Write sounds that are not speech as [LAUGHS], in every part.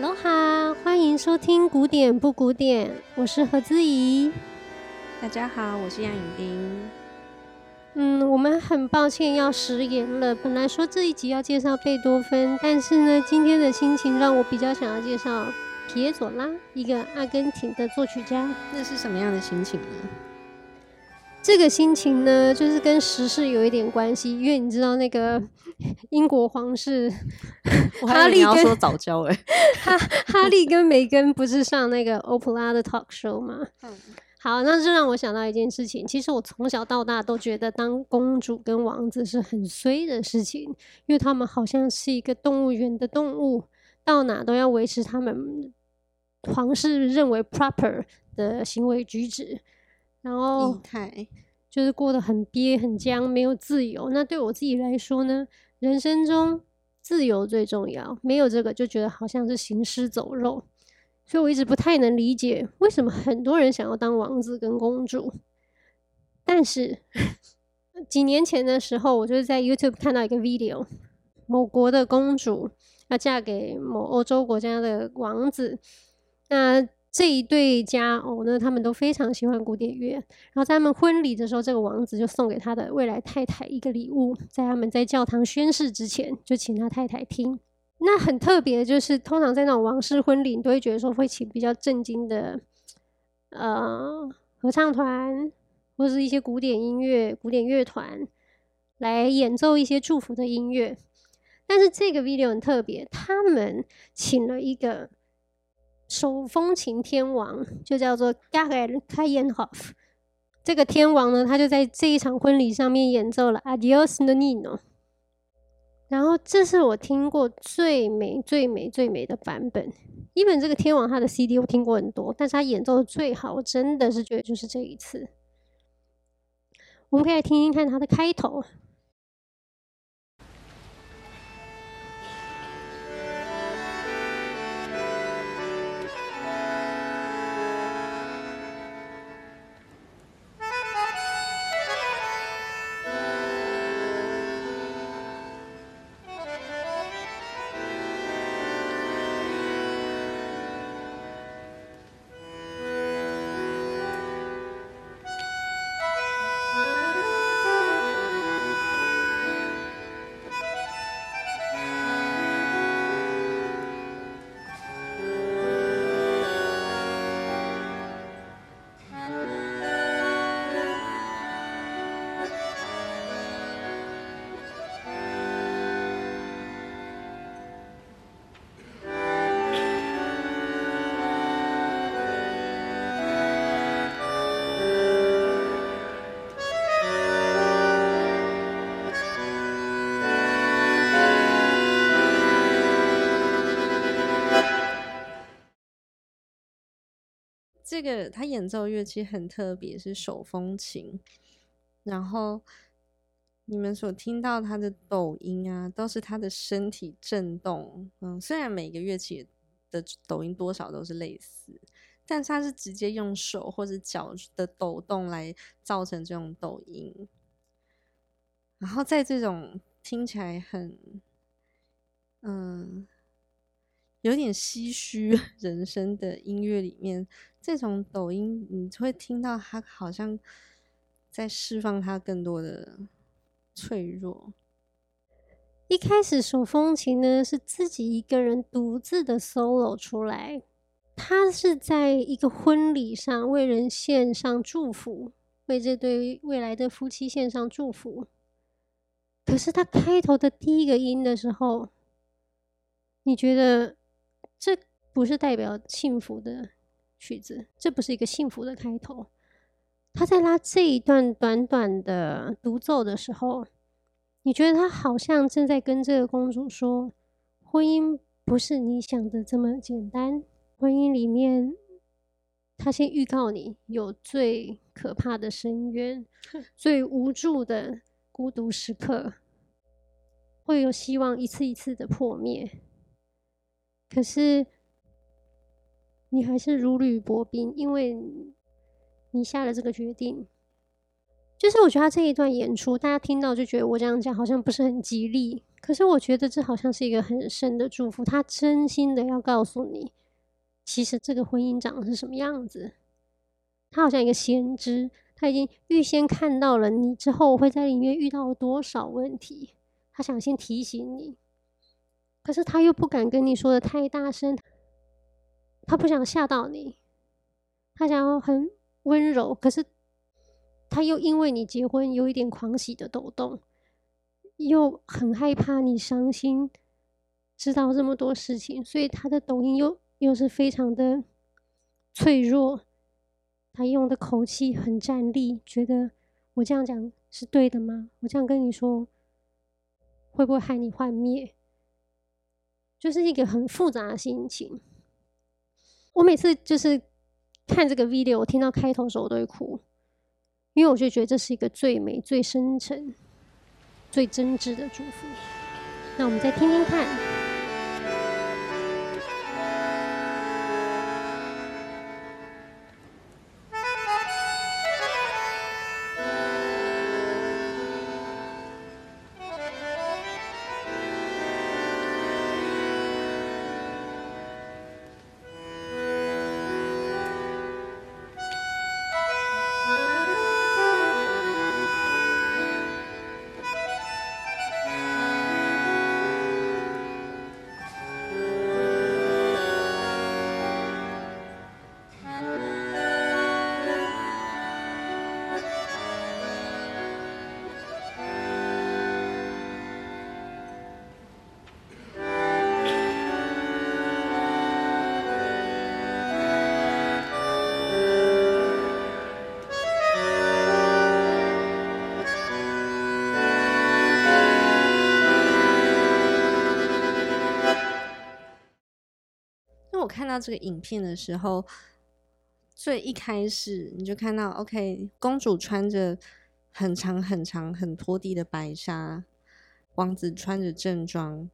哈喽哈，欢迎收听古典不古典，我是何姿怡。大家好，我是杨颖丁。嗯，我们很抱歉要食言了。本来说这一集要介绍贝多芬，但是呢，今天的心情让我比较想要介绍皮耶佐拉，一个阿根廷的作曲家。那是什么样的心情呢？这个心情呢，就是跟时事有一点关系，因为你知道那个 [LAUGHS] 英国皇室，哈利跟说早教哎，[LAUGHS] 哈哈利跟梅根不是上那个欧普拉的 talk show 吗？嗯，好，那就让我想到一件事情。其实我从小到大都觉得当公主跟王子是很衰的事情，因为他们好像是一个动物园的动物，到哪都要维持他们皇室认为 proper 的行为举止。然后就是过得很憋很僵，没有自由。那对我自己来说呢，人生中自由最重要，没有这个就觉得好像是行尸走肉。所以我一直不太能理解为什么很多人想要当王子跟公主。但是几年前的时候，我就是在 YouTube 看到一个 video，某国的公主要嫁给某欧洲国家的王子，那。这一对佳偶呢，他们都非常喜欢古典乐。然后在他们婚礼的时候，这个王子就送给他的未来太太一个礼物，在他们在教堂宣誓之前，就请他太太听。那很特别，就是通常在那种王室婚礼，你都会觉得说会请比较正经的，呃，合唱团或者是一些古典音乐、古典乐团来演奏一些祝福的音乐。但是这个 video 很特别，他们请了一个。手风琴天王就叫做 Karel Kaayenhof，这个天王呢，他就在这一场婚礼上面演奏了 Adios Nonino，然后这是我听过最美、最美、最美的版本。因为这个天王他的 CD 我听过很多，但是他演奏的最好，我真的是觉得就是这一次。我们可以来听听看他的开头。这个他演奏乐器很特别，是手风琴。然后你们所听到他的抖音啊，都是他的身体震动。嗯，虽然每个乐器的抖音多少都是类似，但他是直接用手或者脚的抖动来造成这种抖音。然后在这种听起来很，嗯。有点唏嘘 [LAUGHS] 人生的音乐里面，这种抖音你会听到他好像在释放他更多的脆弱。一开始手风琴呢是自己一个人独自的 solo 出来，他是在一个婚礼上为人献上祝福，为这对未来的夫妻献上祝福。可是他开头的第一个音的时候，你觉得？这不是代表幸福的曲子，这不是一个幸福的开头。他在拉这一段短短的独奏的时候，你觉得他好像正在跟这个公主说：婚姻不是你想的这么简单。婚姻里面，他先预告你有最可怕的深渊，最无助的孤独时刻，会有希望一次一次的破灭。可是，你还是如履薄冰，因为你下了这个决定。就是我觉得他这一段演出，大家听到就觉得我这样讲好像不是很吉利。可是我觉得这好像是一个很深的祝福，他真心的要告诉你，其实这个婚姻长的是什么样子。他好像一个先知，他已经预先看到了你之后会在里面遇到多少问题，他想先提醒你。可是他又不敢跟你说的太大声，他不想吓到你，他想要很温柔，可是他又因为你结婚有一点狂喜的抖动。又很害怕你伤心，知道这么多事情，所以他的抖音又又是非常的脆弱。他用的口气很站立，觉得我这样讲是对的吗？我这样跟你说，会不会害你幻灭？就是一个很复杂的心情。我每次就是看这个 video，我听到开头的时候我都会哭，因为我就觉得这是一个最美、最深沉。最真挚的祝福，那我们再听听看。看到这个影片的时候，最一开始你就看到，OK，公主穿着很长很长很拖地的白纱，王子穿着正装，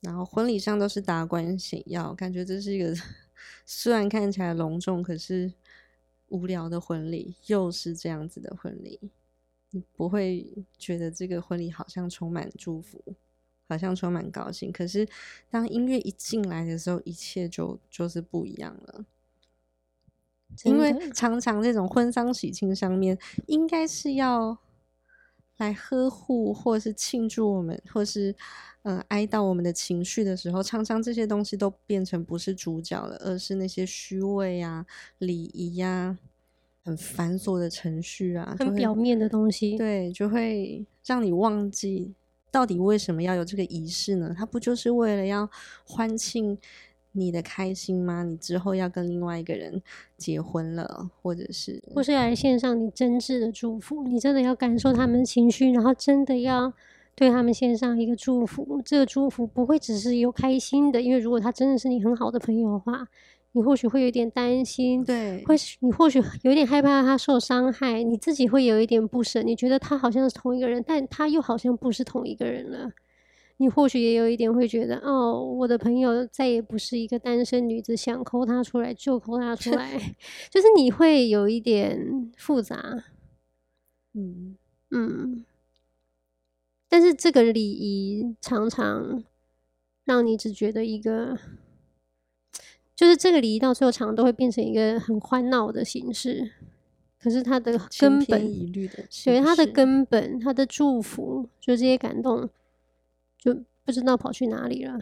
然后婚礼上都是达官显要，感觉这是一个 [LAUGHS] 虽然看起来隆重，可是无聊的婚礼，又是这样子的婚礼，你不会觉得这个婚礼好像充满祝福。好像充满高兴，可是当音乐一进来的时候，一切就就是不一样了。因为常常这种婚丧喜庆上面，应该是要来呵护，或是庆祝我们，或是呃哀悼我们的情绪的时候，常常这些东西都变成不是主角了，而是那些虚伪啊、礼仪呀、很繁琐的程序啊，很表面的东西，对，就会让你忘记。到底为什么要有这个仪式呢？它不就是为了要欢庆你的开心吗？你之后要跟另外一个人结婚了，或者是，或是来献上你真挚的祝福。你真的要感受他们的情绪，然后真的要对他们献上一个祝福。这个祝福不会只是有开心的，因为如果他真的是你很好的朋友的话。你或许会有点担心，对，会你或许有点害怕他受伤害，你自己会有一点不舍，你觉得他好像是同一个人，但他又好像不是同一个人了。你或许也有一点会觉得，哦，我的朋友再也不是一个单身女子，想抠他出来就抠他出来，[LAUGHS] 就是你会有一点复杂，嗯嗯。但是这个礼仪常常让你只觉得一个。就是这个礼仪到最后常常都会变成一个很欢闹的形式，可是它的根本，对它的根本，它的祝福，就这些感动，就不知道跑去哪里了。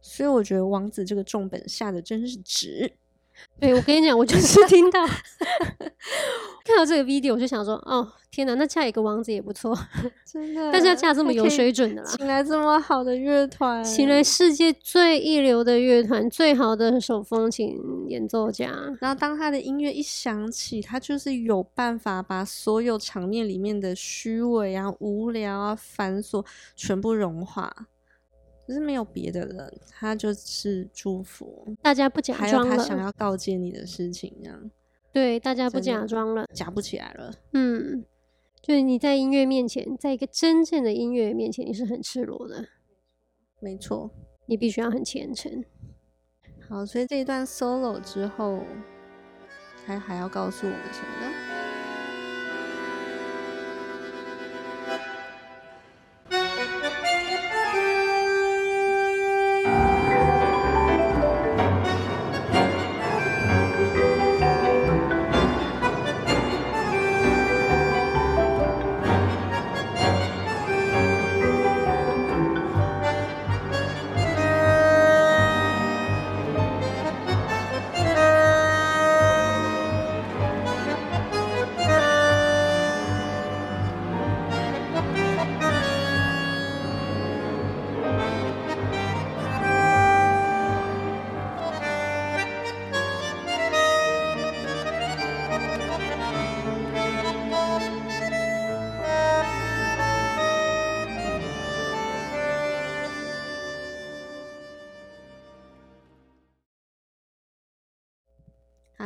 所以我觉得王子这个重本下的真是值。[LAUGHS] 对，我跟你讲，我就 [LAUGHS] 是听到看到这个 video，我就想说，哦，天哪，那嫁一个王子也不错，[LAUGHS] 真的。但是要嫁这么有水准的啦，请来这么好的乐团，请来世界最一流的乐团，最好的手风琴演奏家。然后当他的音乐一响起，他就是有办法把所有场面里面的虚伪啊、无聊啊、繁琐全部融化。可是没有别的人，他就是祝福大家不假装了，还有他想要告诫你的事情，这样对，大家不假装了，假不起来了。嗯，就是你在音乐面前，在一个真正的音乐面前，你是很赤裸的，没错，你必须要很虔诚。好，所以这一段 solo 之后，还还要告诉我们什么呢？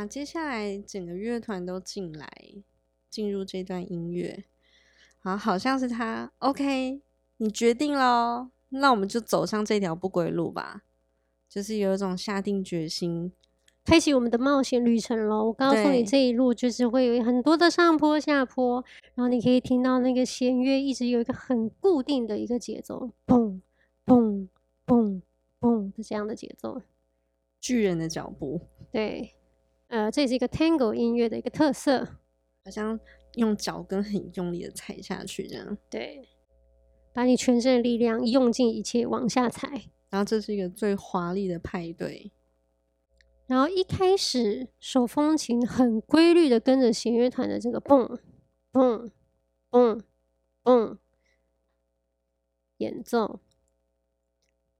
好，接下来整个乐团都进来，进入这段音乐。好，好像是他。OK，你决定喽，那我们就走上这条不归路吧。就是有一种下定决心，开启我们的冒险旅程喽。我告诉你，这一路就是会有很多的上坡下坡，然后你可以听到那个弦乐一直有一个很固定的一个节奏，嘣嘣嘣嘣的这样的节奏。巨人的脚步，对，呃，这是一个 Tango 音乐的一个特色，好像用脚跟很用力的踩下去这样，对，把你全身的力量用尽一切往下踩，然后这是一个最华丽的派对，然后一开始手风琴很规律的跟着弦乐团的这个蹦蹦蹦蹦演奏，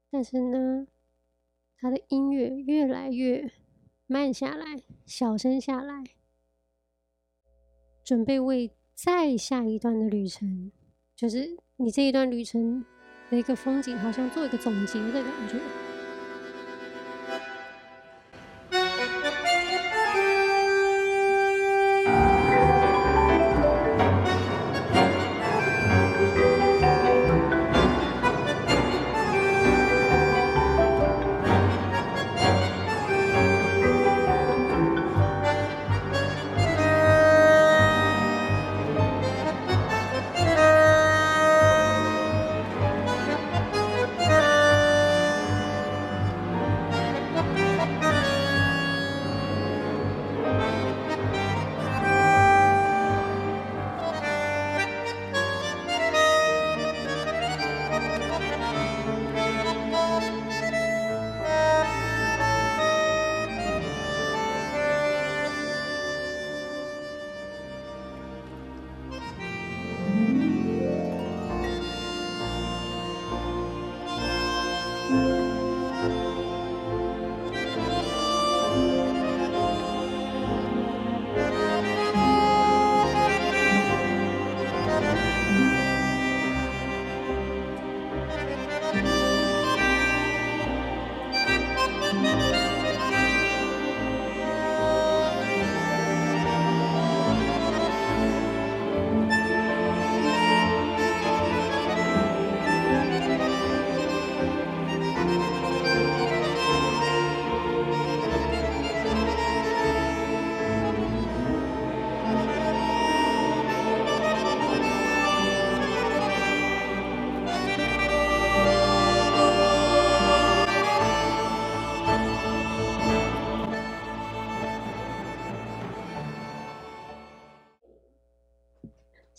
但是呢。他的音乐越来越慢下来，小声下来，准备为再下一段的旅程，就是你这一段旅程的一个风景，好像做一个总结的感觉。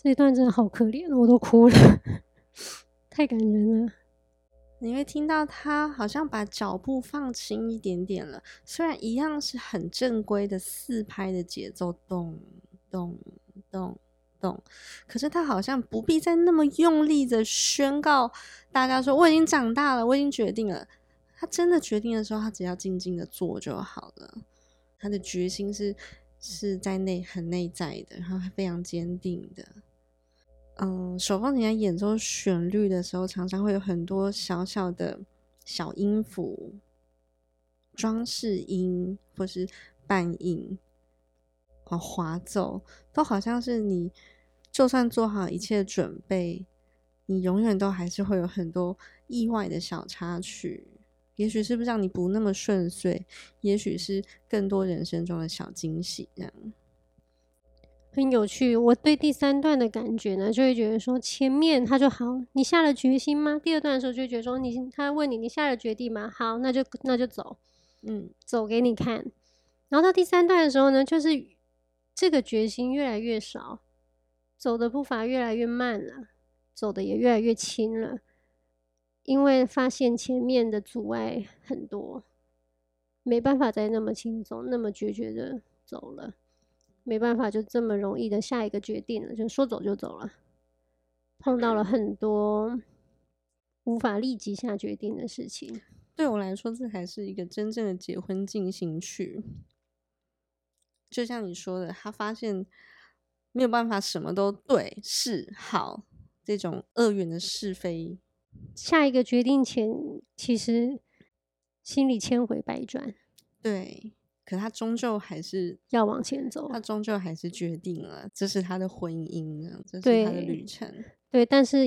这段真的好可怜，我都哭了，[LAUGHS] 太感人了。你会听到他好像把脚步放轻一点点了，虽然一样是很正规的四拍的节奏，咚咚咚咚，可是他好像不必再那么用力的宣告大家说我已经长大了，我已经决定了。他真的决定的时候，他只要静静的做就好了。他的决心是是在内很内在的，然后非常坚定的。嗯，手风琴在演奏旋律的时候，常常会有很多小小的小音符、装饰音或是半音和滑奏，都好像是你就算做好一切准备，你永远都还是会有很多意外的小插曲。也许是不是让你不那么顺遂，也许是更多人生中的小惊喜这样。很有趣，我对第三段的感觉呢，就会觉得说前面他就好，你下了决心吗？第二段的时候就觉得说你，他问你，你下了决定吗？好，那就那就走，嗯，走给你看。然后到第三段的时候呢，就是这个决心越来越少，走的步伐越来越慢了，走的也越来越轻了，因为发现前面的阻碍很多，没办法再那么轻松、那么决绝的走了。没办法，就这么容易的下一个决定了，就说走就走了。碰到了很多无法立即下决定的事情。对我来说，这才是一个真正的结婚进行曲。就像你说的，他发现没有办法什么都对是好，这种恶缘的是非。下一个决定前，其实心里千回百转。对。可他终究还是要往前走，他终究还是决定了，这是他的婚姻，这是他的旅程。对，但是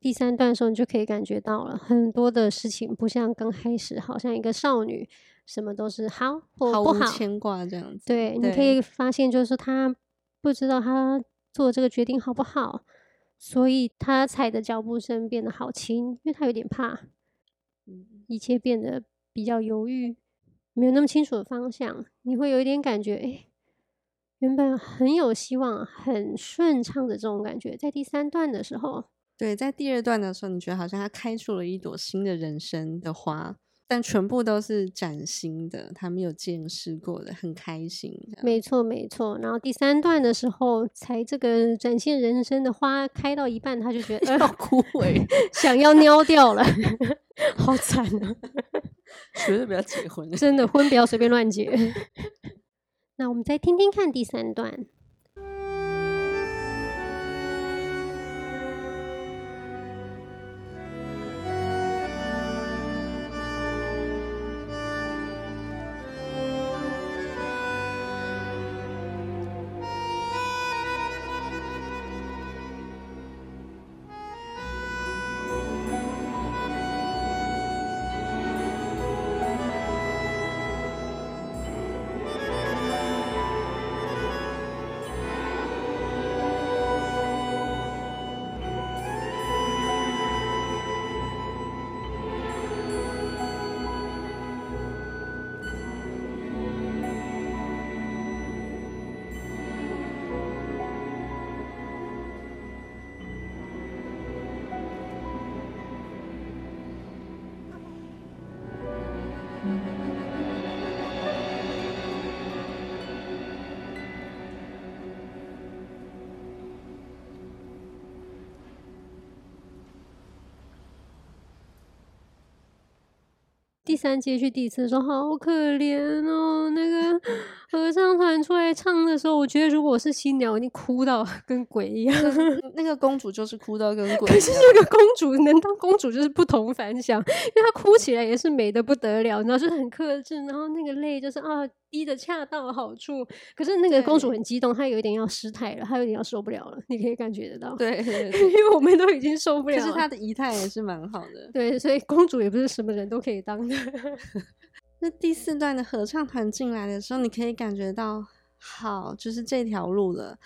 第三段的时候，你就可以感觉到了很多的事情，不像刚开始，好像一个少女，什么都是好或不好，牵挂这样子。对，对，你可以发现，就是他不知道他做这个决定好不好，所以他踩的脚步声变得好轻，因为他有点怕，一切变得比较犹豫，没有那么清楚的方向，你会有一点感觉，哎。原本很有希望、很顺畅的这种感觉，在第三段的时候，对，在第二段的时候，你觉得好像他开出了一朵新的人生的花，但全部都是崭新的，他没有见识过的，很开心。没错，没错。然后第三段的时候，才这个展现人生的花开到一半，他就觉得 [LAUGHS] 要枯萎，[LAUGHS] 想要 [LAUGHS] 尿掉了，好惨啊！绝对不要结婚，真的婚不要随便乱结。[LAUGHS] 那我们再听听看第三段。第三阶去第一次的时候，好可怜哦。那个合唱团出来唱的时候，我觉得如果我是新娘，我一定哭到 [LAUGHS] 跟鬼一样。那个公主就是哭到跟鬼。可是这个公主能当公主就是不同凡响，因为她哭起来也是美的不得了，然后就是很克制，然后那个泪就是啊。滴的恰到好处，可是那个公主很激动，她有一点要失态了，她有点要受不了了，你可以感觉得到。对，对，对，因为我们都已经受不了了。可是她的仪态也是蛮好的。对，所以公主也不是什么人都可以当的。[LAUGHS] 那第四段的合唱团进来的时候，你可以感觉到，好，就是这条路了。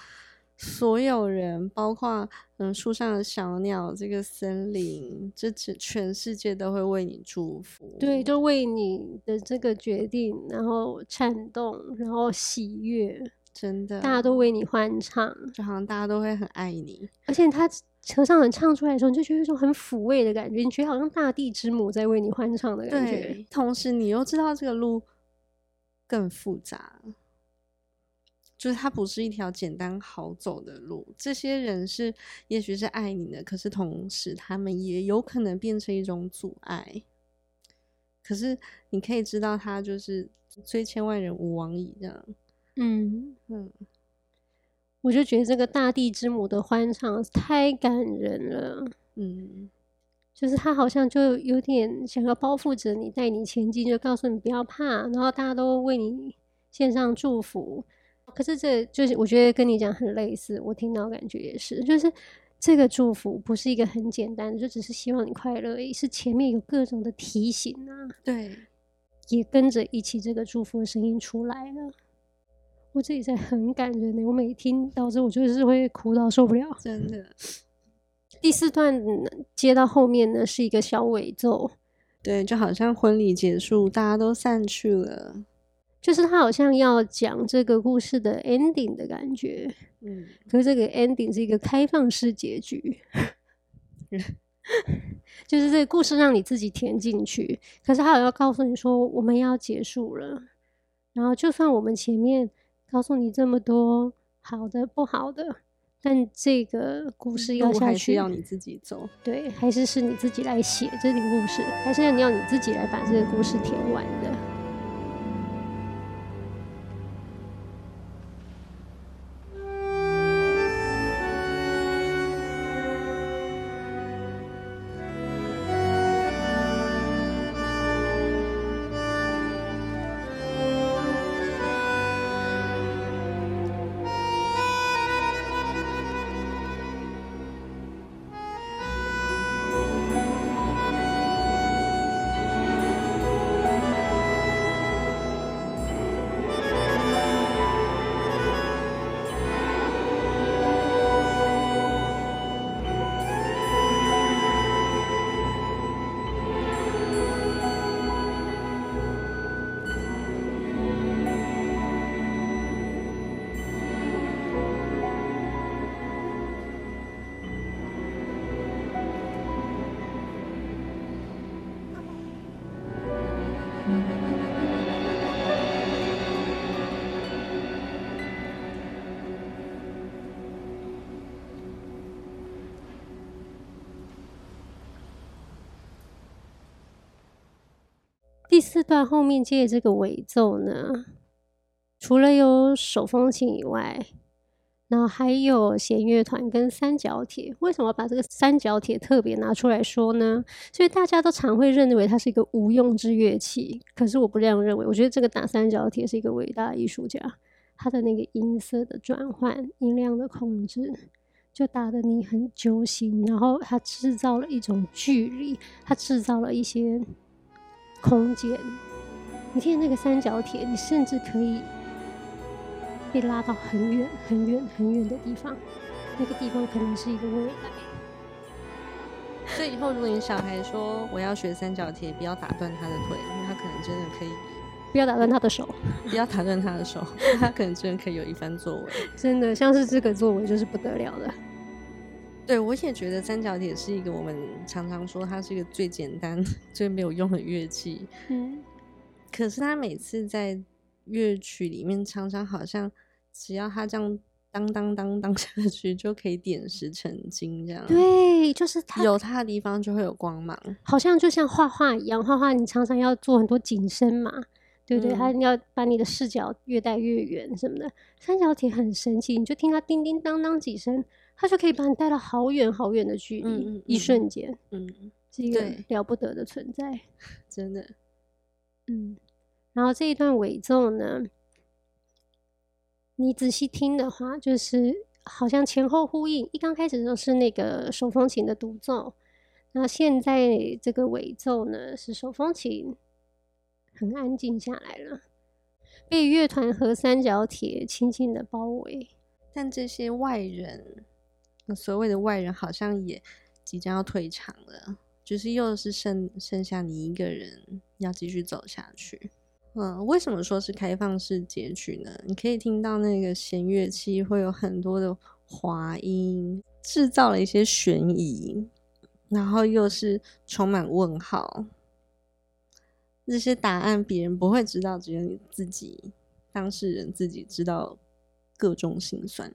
所有人，包括嗯树上的小鸟，这个森林，这全全世界都会为你祝福。对，就为你的这个决定，然后颤动，然后喜悦，真的，大家都为你欢唱，就好像大家都会很爱你。而且他合唱团唱出来的时候，你就觉得一种很抚慰的感觉，你觉得好像大地之母在为你欢唱的感觉。对，同时你又知道这个路更复杂。就是它不是一条简单好走的路，这些人是也许是爱你的，可是同时他们也有可能变成一种阻碍。可是你可以知道，他就是虽千万人吾往矣这样。嗯嗯，我就觉得这个大地之母的欢唱太感人了。嗯，就是他好像就有点想要包覆着你，带你前进，就告诉你不要怕，然后大家都为你献上祝福。可是这就是我觉得跟你讲很类似，我听到感觉也是，就是这个祝福不是一个很简单的，就只是希望你快乐而已，是前面有各种的提醒啊，对，也跟着一起这个祝福的声音出来了。我自己在很感人的，我每听到这，我就是会哭到受不了，真的。第四段接到后面呢，是一个小尾奏，对，就好像婚礼结束，大家都散去了。就是他好像要讲这个故事的 ending 的感觉，嗯，可是这个 ending 是一个开放式结局，[LAUGHS] 就是这个故事让你自己填进去，可是他有要告诉你说我们要结束了，然后就算我们前面告诉你这么多好的不好的，但这个故事要下去，还是要你自己走，对，还是是你自己来写这个故事，还是要你要你自己来把这个故事填完的。四段后面接的这个尾奏呢，除了有手风琴以外，然后还有弦乐团跟三角铁。为什么把这个三角铁特别拿出来说呢？所以大家都常会认为它是一个无用之乐器，可是我不这样认为。我觉得这个打三角铁是一个伟大艺术家，他的那个音色的转换、音量的控制，就打得你很揪心。然后他制造了一种距离，他制造了一些空间。你听那个三角铁，你甚至可以。被拉到很远、很远、很远的地方，那个地方可能是一个未来。所以以后如果你小孩说我要学三角铁，不要打断他的腿，因为他可能真的可以。[LAUGHS] 不要打断他的手，不要打断他的手，[LAUGHS] 他可能真的可以有一番作为。真的，像是这个作为就是不得了的。对，我也觉得三角铁是一个我们常常说它是一个最简单、[LAUGHS] 最没有用的乐器。嗯，可是它每次在。乐曲里面常常好像只要它这样当当当当下去就可以点石成金这样。对，就是他有它的地方就会有光芒，好像就像画画一样，画画你常常要做很多景深嘛，对不对？他、嗯、要把你的视角越带越远什么的。三角铁很神奇，你就听它叮叮当当几声，它就可以把你带到好远好远的距离，嗯嗯嗯一瞬间，嗯，是一个了不得的存在，[LAUGHS] 真的，嗯。然后这一段尾奏呢，你仔细听的话，就是好像前后呼应。一刚开始都是那个手风琴的独奏，那现在这个尾奏呢，是手风琴很安静下来了，被乐团和三角铁轻轻的包围。但这些外人，所谓的外人，好像也即将要退场了，就是又是剩剩下你一个人要继续走下去。嗯，为什么说是开放式结局呢？你可以听到那个弦乐器会有很多的滑音，制造了一些悬疑，然后又是充满问号。这些答案别人不会知道，只有你自己当事人自己知道各种心酸。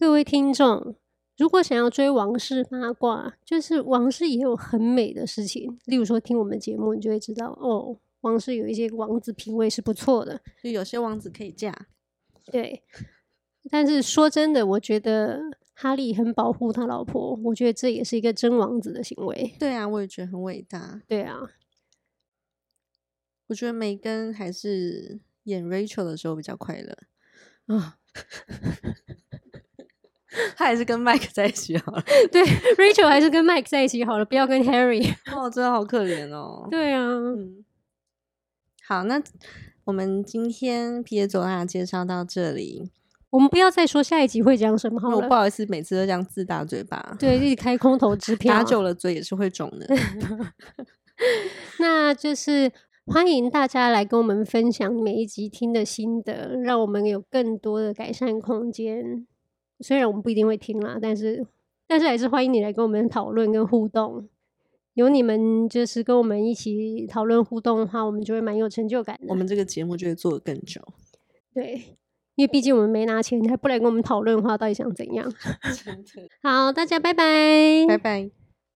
各位听众，如果想要追王室八卦，就是王室也有很美的事情，例如说听我们节目，你就会知道哦。王室有一些王子品味是不错的，就有些王子可以嫁。对，但是说真的，我觉得哈利很保护他老婆，我觉得这也是一个真王子的行为。对啊，我也觉得很伟大。对啊，我觉得梅根还是演 Rachel 的时候比较快乐啊。[LAUGHS] [LAUGHS] 他还是跟 Mike 在一起好了。[LAUGHS] 对，Rachel 还是跟 Mike 在一起好了，不要跟 Harry。[LAUGHS] 哦，真的好可怜哦。对啊。嗯好，那我们今天皮耶佐拉介绍到这里，我们不要再说下一集会讲什么好了。我不好意思，每次都这样自打嘴巴，对，一直开空头支票，打久了嘴也是会肿的。那就是欢迎大家来跟我们分享每一集听的心得，让我们有更多的改善空间。虽然我们不一定会听啦，但是但是还是欢迎你来跟我们讨论跟互动。有你们就是跟我们一起讨论互动的话，我们就会蛮有成就感的。我们这个节目就会做得更久。[LAUGHS] 对，因为毕竟我们没拿钱，你还不来跟我们讨论的话，到底想怎样？[LAUGHS] [LAUGHS] 好，大家拜拜，拜拜。